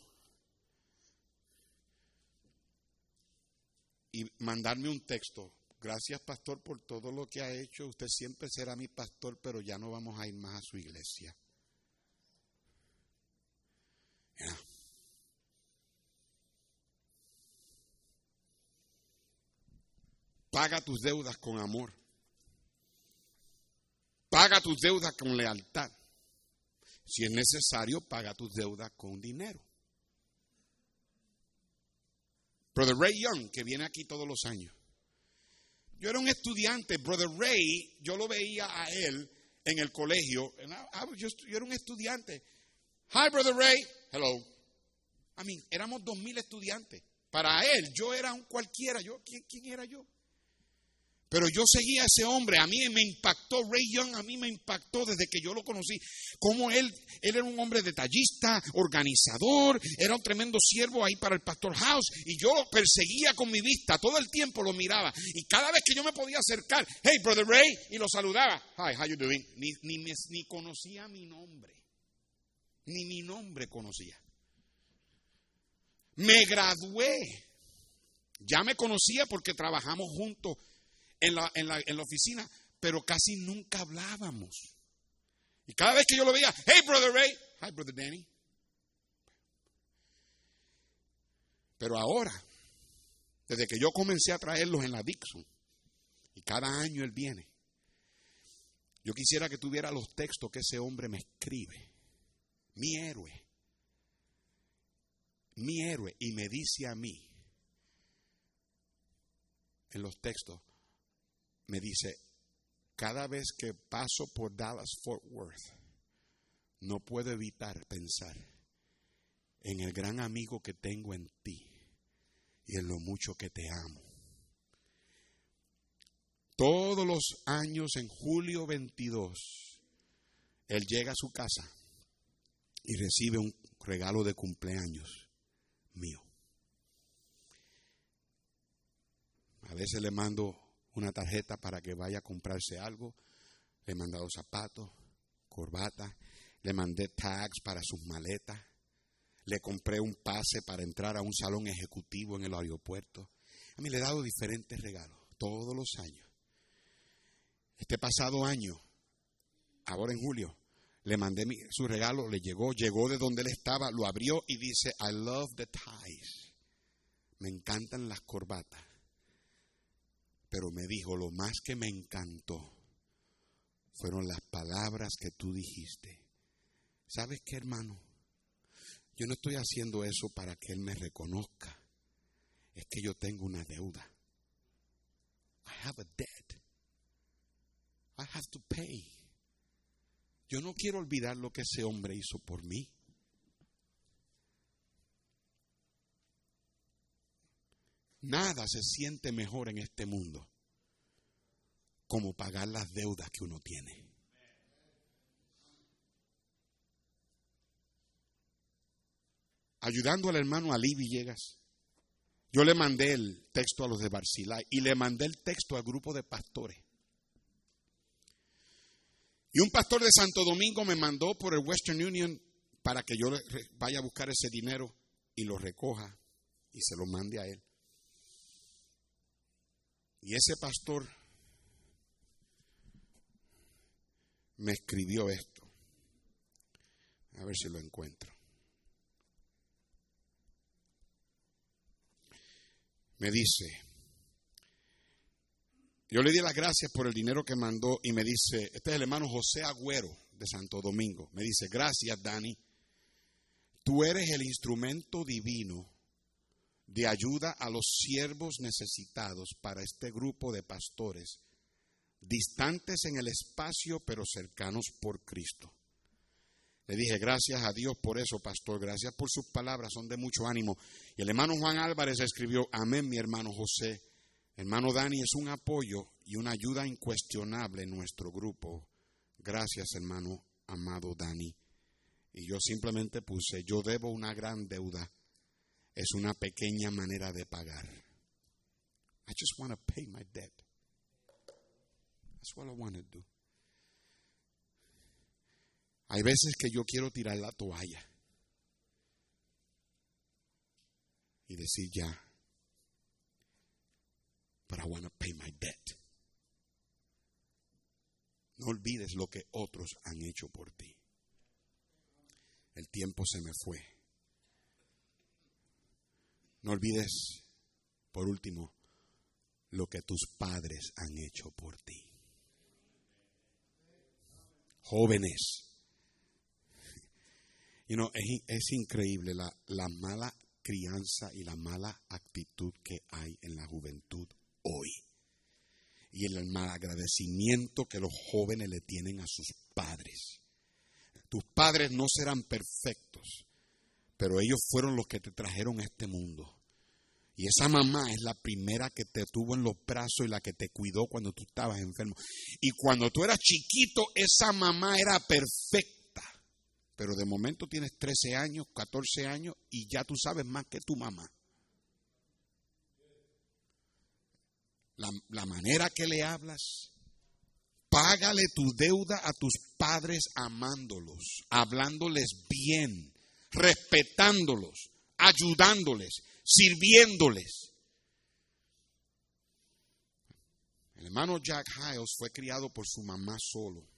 Speaker 1: Y mandarme un texto. Gracias, pastor, por todo lo que ha hecho. Usted siempre será mi pastor, pero ya no vamos a ir más a su iglesia. Paga tus deudas con amor. Paga tus deudas con lealtad. Si es necesario, paga tus deudas con dinero. Brother Ray Young, que viene aquí todos los años. Yo era un estudiante, Brother Ray, yo lo veía a él en el colegio. Yo, era un estudiante. Hi, Brother Ray. Hello. I mean, éramos dos mil estudiantes. Para él, yo era un cualquiera. Yo, ¿quién, ¿Quién era yo? Pero yo seguía a ese hombre, a mí me impactó, Ray Young a mí me impactó desde que yo lo conocí, como él, él era un hombre detallista, organizador, era un tremendo siervo ahí para el Pastor House, y yo lo perseguía con mi vista, todo el tiempo lo miraba, y cada vez que yo me podía acercar, hey, Brother Ray, y lo saludaba, hi, how you doing? Ni, ni, ni conocía mi nombre, ni mi nombre conocía. Me gradué, ya me conocía porque trabajamos juntos en la, en, la, en la oficina, pero casi nunca hablábamos. Y cada vez que yo lo veía, hey, brother Ray, hi, brother Danny. Pero ahora, desde que yo comencé a traerlos en la Dixon, y cada año él viene, yo quisiera que tuviera los textos que ese hombre me escribe. Mi héroe. Mi héroe. Y me dice a mí, en los textos, me dice, cada vez que paso por Dallas Fort Worth, no puedo evitar pensar en el gran amigo que tengo en ti y en lo mucho que te amo. Todos los años en julio 22, él llega a su casa y recibe un regalo de cumpleaños mío. A veces le mando una tarjeta para que vaya a comprarse algo. Le he mandado zapatos, corbata, le mandé tags para sus maletas, le compré un pase para entrar a un salón ejecutivo en el aeropuerto. A mí le he dado diferentes regalos todos los años. Este pasado año, ahora en julio, le mandé su regalo, le llegó, llegó de donde él estaba, lo abrió y dice, I love the ties. Me encantan las corbatas. Pero me dijo, lo más que me encantó fueron las palabras que tú dijiste. ¿Sabes qué, hermano? Yo no estoy haciendo eso para que Él me reconozca. Es que yo tengo una deuda. I have a debt. I have to pay. Yo no quiero olvidar lo que ese hombre hizo por mí. Nada se siente mejor en este mundo como pagar las deudas que uno tiene. Ayudando al hermano Ali Villegas, yo le mandé el texto a los de Barcilay y le mandé el texto al grupo de pastores. Y un pastor de Santo Domingo me mandó por el Western Union para que yo vaya a buscar ese dinero y lo recoja y se lo mande a él. Y ese pastor me escribió esto. A ver si lo encuentro. Me dice, yo le di las gracias por el dinero que mandó y me dice, este es el hermano José Agüero de Santo Domingo. Me dice, gracias Dani, tú eres el instrumento divino de ayuda a los siervos necesitados para este grupo de pastores, distantes en el espacio pero cercanos por Cristo. Le dije, gracias a Dios por eso, pastor, gracias por sus palabras, son de mucho ánimo. Y el hermano Juan Álvarez escribió, amén, mi hermano José. Hermano Dani es un apoyo y una ayuda incuestionable en nuestro grupo. Gracias, hermano amado Dani. Y yo simplemente puse, yo debo una gran deuda es una pequeña manera de pagar. I just want to pay my debt. That's what I want to do. Hay veces que yo quiero tirar la toalla y decir ya, but I want to pay my debt. No olvides lo que otros han hecho por ti. El tiempo se me fue. No olvides, por último, lo que tus padres han hecho por ti. Jóvenes. You know, es, increíble la, la mala crianza y la mala actitud que hay en la juventud hoy. Y el malagradecimiento que los jóvenes le tienen a sus padres. Tus padres no serán perfectos, pero ellos fueron los que te trajeron a este mundo. Y esa mamá es la primera que te tuvo en los brazos y la que te cuidó cuando tú estabas enfermo. Y cuando tú eras chiquito, esa mamá era perfecta. Pero de momento tienes 13 años, 14 años y ya tú sabes más que tu mamá. La, la manera que le hablas, págale tu deuda a tus padres amándolos, hablándoles bien respetándolos, ayudándoles, sirviéndoles. El hermano Jack Hiles fue criado por su mamá solo.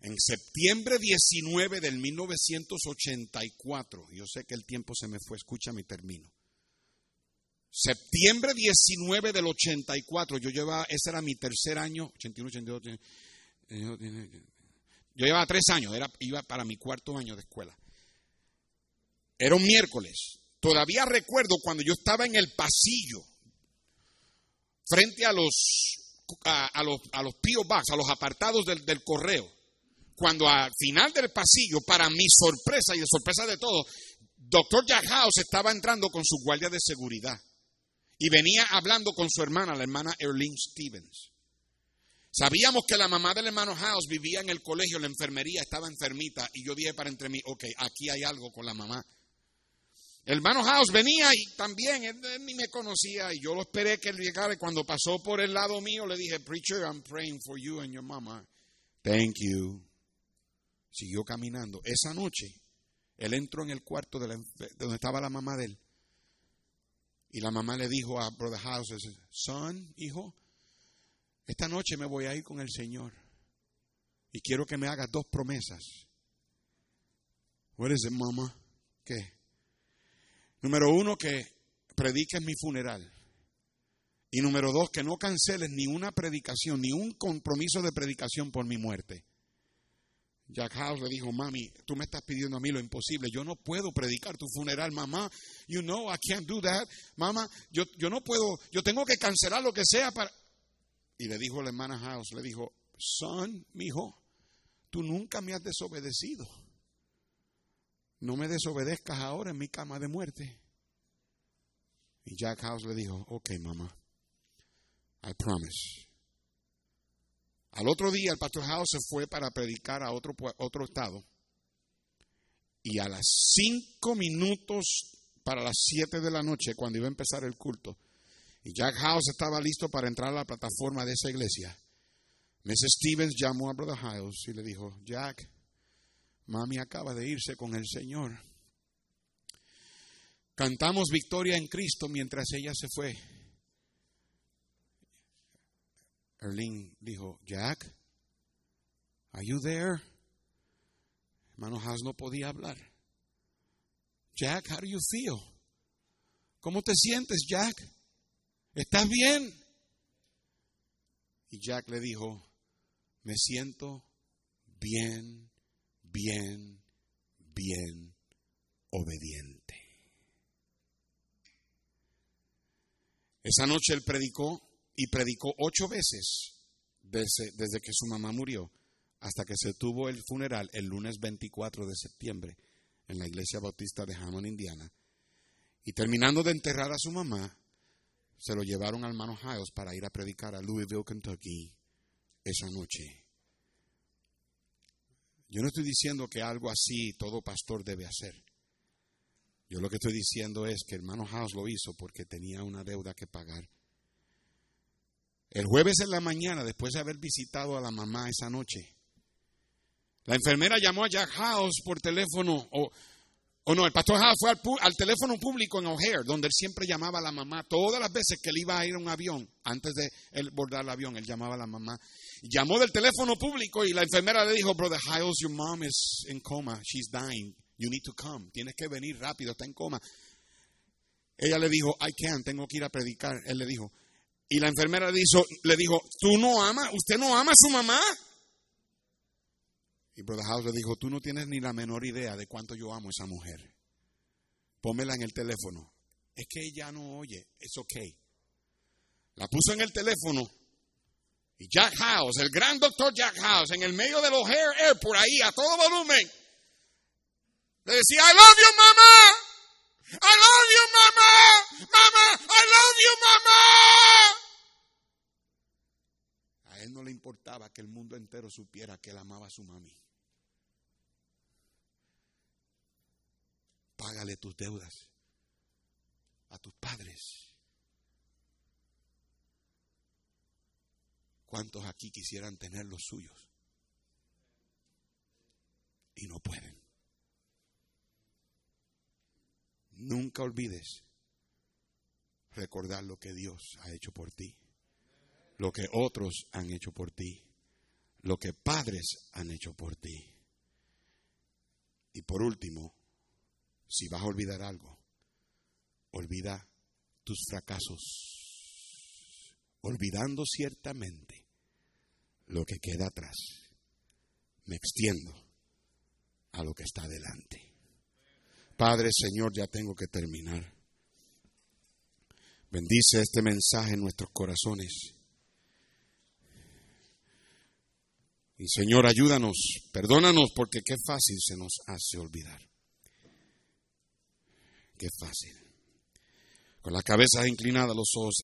Speaker 1: En septiembre 19 del 1984, yo sé que el tiempo se me fue, escúchame y termino. Septiembre 19 del 84, yo llevaba, ese era mi tercer año, 81, 82, yo llevaba tres años, era, iba para mi cuarto año de escuela. Era un miércoles. Todavía recuerdo cuando yo estaba en el pasillo, frente a los, a, los, a los Box, a los apartados del, del correo. Cuando al final del pasillo, para mi sorpresa y de sorpresa de todos, Doctor Jack House estaba entrando con su guardia de seguridad y venía hablando con su hermana, la hermana Erlene Stevens. Sabíamos que la mamá del hermano House vivía en el colegio, la enfermería estaba enfermita y yo dije para entre mí, ok, aquí hay algo con la mamá. El hermano House venía y también él, ni me conocía y yo lo esperé que él llegara y cuando pasó por el lado mío le dije, preacher, I'm praying for you and your mama. Thank you. Siguió caminando. Esa noche él entró en el cuarto de, donde estaba la mamá de él y la mamá le dijo a Brother House, son, hijo, esta noche me voy a ir con el Señor y quiero que me hagas dos promesas. What is it, mamá? ¿Qué? Número uno, que prediques mi funeral. Y número dos, que no canceles ni una predicación, ni un compromiso de predicación por mi muerte. Jack House le dijo, mami, tú me estás pidiendo a mí lo imposible. Yo no puedo predicar tu funeral, mamá. You know, I can't do that. Mamá, yo, yo no puedo, yo tengo que cancelar lo que sea para... Y le dijo la hermana House, le dijo, son, mi hijo, tú nunca me has desobedecido. No me desobedezcas ahora en mi cama de muerte. Y Jack House le dijo, ok, mamá, I promise. Al otro día el pastor House se fue para predicar a otro, otro estado. Y a las cinco minutos para las siete de la noche, cuando iba a empezar el culto, y Jack House estaba listo para entrar a la plataforma de esa iglesia. Mrs. Stevens llamó a Brother House y le dijo, Jack, mami acaba de irse con el Señor. Cantamos victoria en Cristo mientras ella se fue. Erling dijo, Jack, are you there? Hermano House no podía hablar. Jack, how do you feel? ¿Cómo te sientes, Jack? ¿Estás bien? Y Jack le dijo, me siento bien, bien, bien obediente. Esa noche él predicó y predicó ocho veces desde, desde, que su mamá murió hasta que se tuvo el funeral el lunes 24 de septiembre en la iglesia bautista de Hammond, Indiana. Y terminando de enterrar a su mamá, se lo llevaron al hermano Hiles para ir a predicar a Louisville, Kentucky, esa noche. Yo no estoy diciendo que algo así todo pastor debe hacer. Yo lo que estoy diciendo es que el hermano House lo hizo porque tenía una deuda que pagar. El jueves en la mañana, después de haber visitado a la mamá esa noche, la enfermera llamó a Jack House por teléfono, o, o no, el pastor House fue al, teléfono público en O'Hare, donde él siempre llamaba a la mamá. Todas las veces que él iba a ir a un avión, antes de él bordar el avión, él llamaba a la mamá. Llamó del teléfono público y la enfermera le dijo, Brother Hiles, your mom is in coma, she's dying. You need to come. Tienes que venir rápido, está en coma. Ella le dijo, I can't, tengo que ir a predicar. Él le dijo. Y la enfermera le dijo, le dijo ¿tú no amas? ¿Usted no ama a su mamá? Y Brother House le dijo, tú no tienes ni la menor idea de cuánto yo amo a esa mujer. Pómela en el teléfono. Es que ella no oye, es ok. La puso en el teléfono. Y Jack House, el gran doctor Jack House, en el medio de los Air por ahí, a todo volumen, le decía, I love you, mamá. I love you, mamá. Mamá, I love you, mamá. A él no le importaba que el mundo entero supiera que él amaba a su mami. Págale tus deudas a tus padres. ¿Cuántos aquí quisieran tener los suyos? Y no pueden. Nunca olvides recordar lo que Dios ha hecho por ti, lo que otros han hecho por ti, lo que padres han hecho por ti. Y por último, si vas a olvidar algo, olvida tus fracasos, olvidando ciertamente lo que queda atrás. Me extiendo a lo que está delante. Padre, Señor, ya tengo que terminar. Bendice este mensaje en nuestros corazones. Y Señor, ayúdanos, perdónanos porque qué fácil se nos hace olvidar. Qué fácil. Con la cabeza inclinada, los ojos